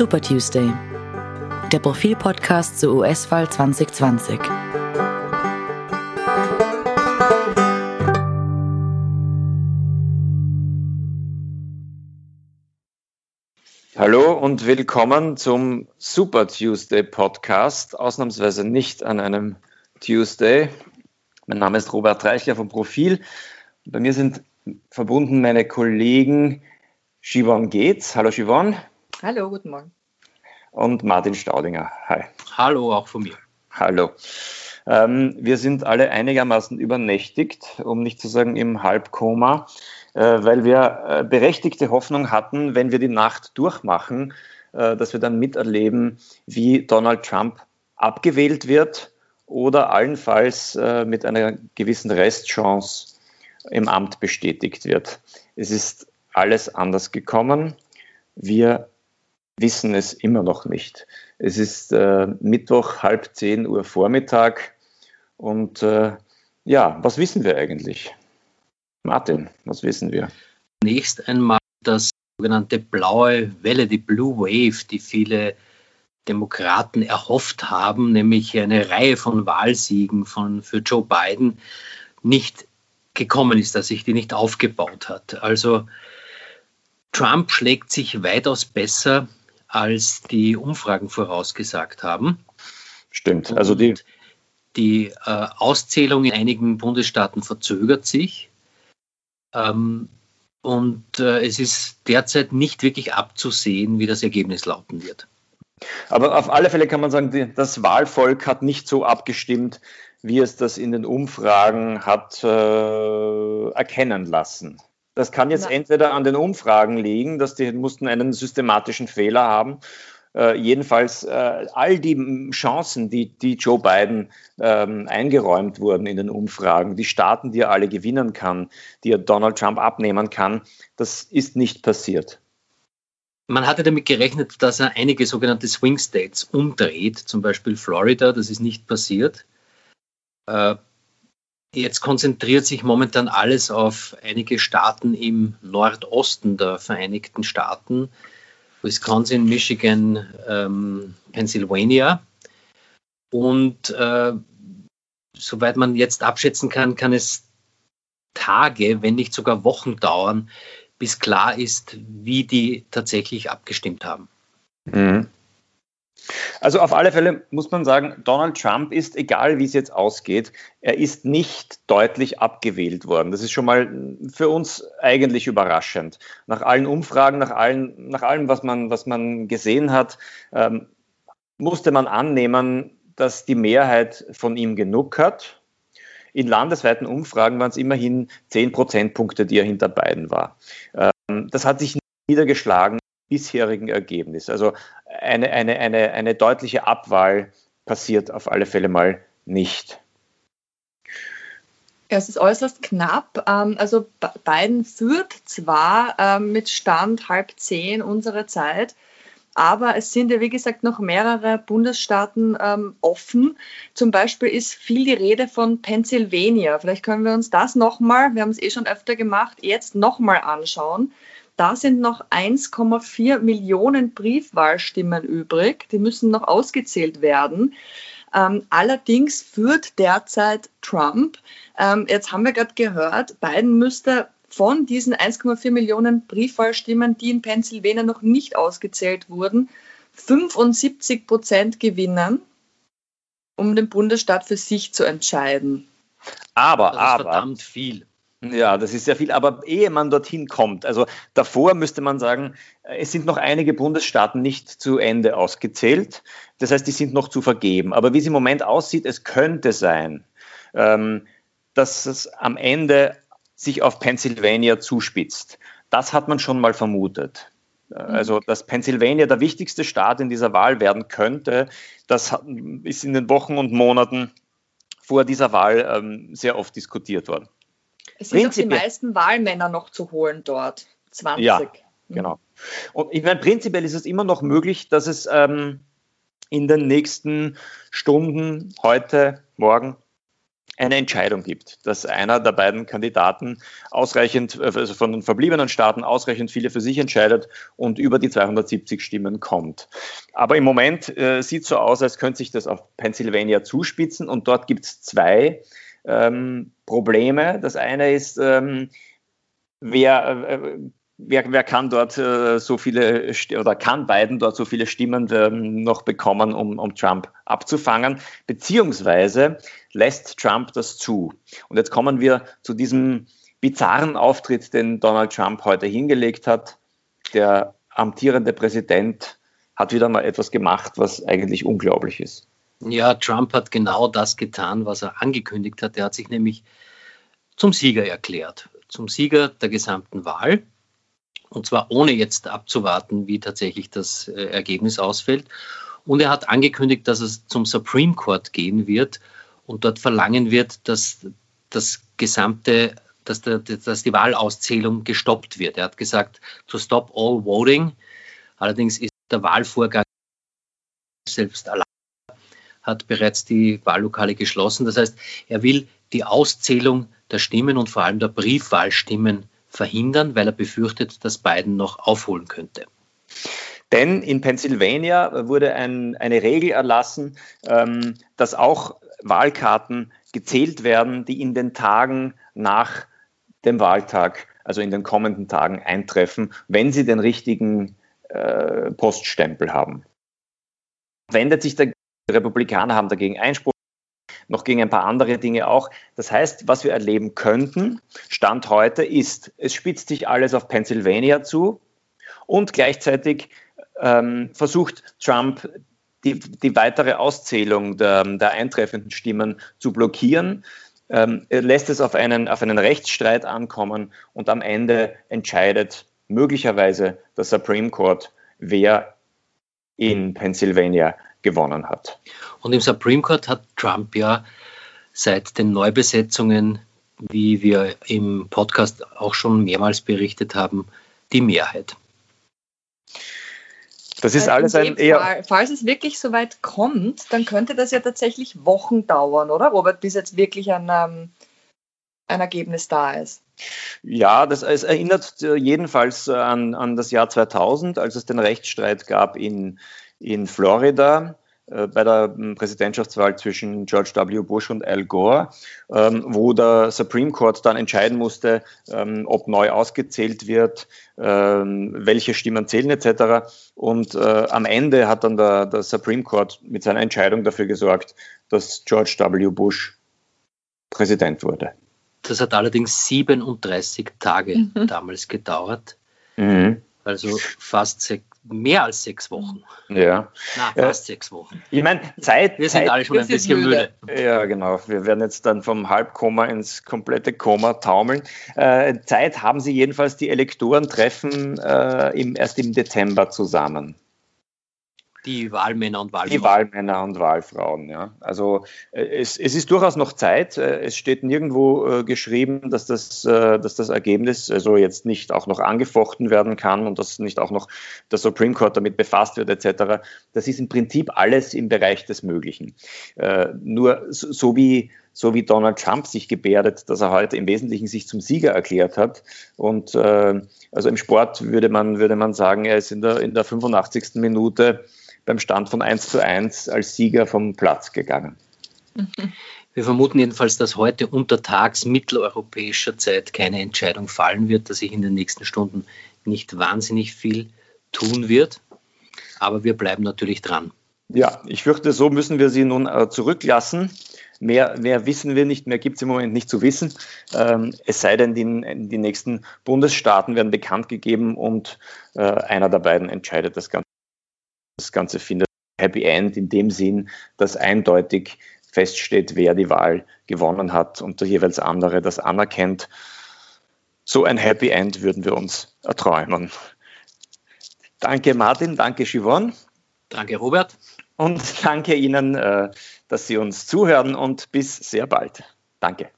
Super Tuesday, der Profil-Podcast zur US-Wahl 2020. Hallo und willkommen zum Super Tuesday Podcast, ausnahmsweise nicht an einem Tuesday. Mein Name ist Robert Reichler vom Profil. Bei mir sind verbunden meine Kollegen Siobhan Geetz. Hallo Siobhan. Hallo, guten Morgen. Und Martin Staudinger. Hi. Hallo, auch von mir. Hallo. Ähm, wir sind alle einigermaßen übernächtigt, um nicht zu sagen im Halbkoma, äh, weil wir äh, berechtigte Hoffnung hatten, wenn wir die Nacht durchmachen, äh, dass wir dann miterleben, wie Donald Trump abgewählt wird oder allenfalls äh, mit einer gewissen Restchance im Amt bestätigt wird. Es ist alles anders gekommen. Wir wissen es immer noch nicht. Es ist äh, Mittwoch, halb zehn Uhr Vormittag. Und äh, ja, was wissen wir eigentlich? Martin, was wissen wir? Nächst einmal das sogenannte blaue Welle, die Blue Wave, die viele Demokraten erhofft haben, nämlich eine Reihe von Wahlsiegen von, für Joe Biden, nicht gekommen ist, dass sich die nicht aufgebaut hat. Also Trump schlägt sich weitaus besser, als die Umfragen vorausgesagt haben. Stimmt. Also die, die äh, Auszählung in einigen Bundesstaaten verzögert sich. Ähm, und äh, es ist derzeit nicht wirklich abzusehen, wie das Ergebnis lauten wird. Aber auf alle Fälle kann man sagen, das Wahlvolk hat nicht so abgestimmt, wie es das in den Umfragen hat äh, erkennen lassen. Das kann jetzt ja. entweder an den Umfragen liegen, dass die mussten einen systematischen Fehler haben. Äh, jedenfalls äh, all die Chancen, die, die Joe Biden ähm, eingeräumt wurden in den Umfragen, die Staaten, die er alle gewinnen kann, die er Donald Trump abnehmen kann, das ist nicht passiert. Man hatte damit gerechnet, dass er einige sogenannte Swing States umdreht, zum Beispiel Florida, das ist nicht passiert. Äh, Jetzt konzentriert sich momentan alles auf einige Staaten im Nordosten der Vereinigten Staaten, Wisconsin, Michigan, ähm, Pennsylvania. Und äh, soweit man jetzt abschätzen kann, kann es Tage, wenn nicht sogar Wochen dauern, bis klar ist, wie die tatsächlich abgestimmt haben. Mhm. Also auf alle Fälle muss man sagen, Donald Trump ist, egal wie es jetzt ausgeht, er ist nicht deutlich abgewählt worden. Das ist schon mal für uns eigentlich überraschend. Nach allen Umfragen, nach, allen, nach allem, was man, was man gesehen hat, ähm, musste man annehmen, dass die Mehrheit von ihm genug hat. In landesweiten Umfragen waren es immerhin 10 Prozentpunkte, die er hinter beiden war. Ähm, das hat sich niedergeschlagen bisherigen Ergebnis. Also eine, eine, eine, eine deutliche Abwahl passiert auf alle Fälle mal nicht. Es ist äußerst knapp. Ähm, also Biden führt zwar ähm, mit Stand halb zehn unserer Zeit, aber es sind ja, wie gesagt, noch mehrere Bundesstaaten ähm, offen. Zum Beispiel ist viel die Rede von Pennsylvania. Vielleicht können wir uns das nochmal, wir haben es eh schon öfter gemacht, jetzt nochmal anschauen. Da sind noch 1,4 Millionen Briefwahlstimmen übrig. Die müssen noch ausgezählt werden. Ähm, allerdings führt derzeit Trump. Ähm, jetzt haben wir gerade gehört, Biden müsste von diesen 1,4 Millionen Briefwahlstimmen, die in Pennsylvania noch nicht ausgezählt wurden, 75 Prozent gewinnen, um den Bundesstaat für sich zu entscheiden. Aber, das ist aber, verdammt viel. Ja, das ist sehr viel. Aber ehe man dorthin kommt, also davor müsste man sagen, es sind noch einige Bundesstaaten nicht zu Ende ausgezählt. Das heißt, die sind noch zu vergeben. Aber wie es im Moment aussieht, es könnte sein, ähm, dass es am Ende sich auf Pennsylvania zuspitzt. Das hat man schon mal vermutet. Mhm. Also, dass Pennsylvania der wichtigste Staat in dieser Wahl werden könnte, das ist in den Wochen und Monaten vor dieser Wahl ähm, sehr oft diskutiert worden. Es sind auch die meisten Wahlmänner noch zu holen dort. 20. Ja, mhm. genau. Und ich meine, prinzipiell ist es immer noch möglich, dass es ähm, in den nächsten Stunden, heute, morgen, eine Entscheidung gibt, dass einer der beiden Kandidaten ausreichend, äh, also von den verbliebenen Staaten ausreichend viele für sich entscheidet und über die 270 Stimmen kommt. Aber im Moment äh, sieht so aus, als könnte sich das auf Pennsylvania zuspitzen und dort gibt es zwei ähm, Probleme. Das eine ist, ähm, wer, äh, wer, wer kann dort äh, so viele oder kann Biden dort so viele Stimmen ähm, noch bekommen, um, um Trump abzufangen, beziehungsweise lässt Trump das zu. Und jetzt kommen wir zu diesem bizarren Auftritt, den Donald Trump heute hingelegt hat. Der amtierende Präsident hat wieder mal etwas gemacht, was eigentlich unglaublich ist. Ja, Trump hat genau das getan, was er angekündigt hat. Er hat sich nämlich zum Sieger erklärt, zum Sieger der gesamten Wahl. Und zwar ohne jetzt abzuwarten, wie tatsächlich das äh, Ergebnis ausfällt. Und er hat angekündigt, dass es zum Supreme Court gehen wird und dort verlangen wird, dass das gesamte, dass, der, dass die Wahlauszählung gestoppt wird. Er hat gesagt, to stop all voting. Allerdings ist der Wahlvorgang selbst allein hat bereits die Wahllokale geschlossen. Das heißt, er will die Auszählung der Stimmen und vor allem der Briefwahlstimmen verhindern, weil er befürchtet, dass Biden noch aufholen könnte. Denn in Pennsylvania wurde ein, eine Regel erlassen, ähm, dass auch Wahlkarten gezählt werden, die in den Tagen nach dem Wahltag, also in den kommenden Tagen eintreffen, wenn sie den richtigen äh, Poststempel haben. Wendet sich der die Republikaner haben dagegen Einspruch, noch gegen ein paar andere Dinge auch. Das heißt, was wir erleben könnten, Stand heute ist, es spitzt sich alles auf Pennsylvania zu und gleichzeitig ähm, versucht Trump die, die weitere Auszählung der, der eintreffenden Stimmen zu blockieren. Ähm, er lässt es auf einen, auf einen Rechtsstreit ankommen und am Ende entscheidet möglicherweise der Supreme Court, wer in Pennsylvania gewonnen hat. Und im Supreme Court hat Trump ja seit den Neubesetzungen, wie wir im Podcast auch schon mehrmals berichtet haben, die Mehrheit. Das ist alles ein eher. Fall, falls es wirklich so weit kommt, dann könnte das ja tatsächlich Wochen dauern, oder Robert, bis jetzt wirklich ein, ähm, ein Ergebnis da ist. Ja, das es erinnert jedenfalls an, an das Jahr 2000, als es den Rechtsstreit gab in, in Florida äh, bei der ähm, Präsidentschaftswahl zwischen George W. Bush und Al Gore, ähm, wo der Supreme Court dann entscheiden musste, ähm, ob neu ausgezählt wird, welche Stimmen zählen etc. Und äh, am Ende hat dann der, der Supreme Court mit seiner Entscheidung dafür gesorgt, dass George W. Bush Präsident wurde. Das hat allerdings 37 Tage mhm. damals gedauert. Mhm. Also fast sechs, mehr als sechs Wochen. Ja. Na, fast äh, sechs Wochen. Ich meine, Zeit. Wir sind Zeit, alle schon ein bisschen müde. müde. Ja, genau. Wir werden jetzt dann vom Halbkoma ins komplette Koma taumeln. Äh, Zeit haben Sie jedenfalls, die Elektoren treffen äh, im, erst im Dezember zusammen. Die Wahlmänner und Wahlfrauen. Die Wahlmänner und Wahlfrauen, ja. Also äh, es, es ist durchaus noch Zeit. Äh, es steht nirgendwo äh, geschrieben, dass das, äh, dass das Ergebnis also jetzt nicht auch noch angefochten werden kann und dass nicht auch noch der Supreme Court damit befasst wird, etc. Das ist im Prinzip alles im Bereich des Möglichen. Äh, nur so, so wie so wie Donald Trump sich gebärdet, dass er heute im Wesentlichen sich zum Sieger erklärt hat. Und äh, also im Sport würde man, würde man sagen, er ist in der, in der 85. Minute beim Stand von 1 zu 1 als Sieger vom Platz gegangen. Wir vermuten jedenfalls, dass heute untertags mitteleuropäischer Zeit keine Entscheidung fallen wird, dass sich in den nächsten Stunden nicht wahnsinnig viel tun wird. Aber wir bleiben natürlich dran. Ja, ich fürchte, so müssen wir Sie nun äh, zurücklassen. Mehr, mehr wissen wir nicht, mehr gibt es im Moment nicht zu wissen. Ähm, es sei denn, die, die nächsten Bundesstaaten werden bekannt gegeben und äh, einer der beiden entscheidet das Ganze das Ganze findet Happy End in dem Sinn, dass eindeutig feststeht, wer die Wahl gewonnen hat und der jeweils andere das anerkennt. So ein Happy End würden wir uns erträumen. Danke Martin, danke Siobhan. Danke Robert. Und danke Ihnen, äh, dass Sie uns zuhören und bis sehr bald. Danke.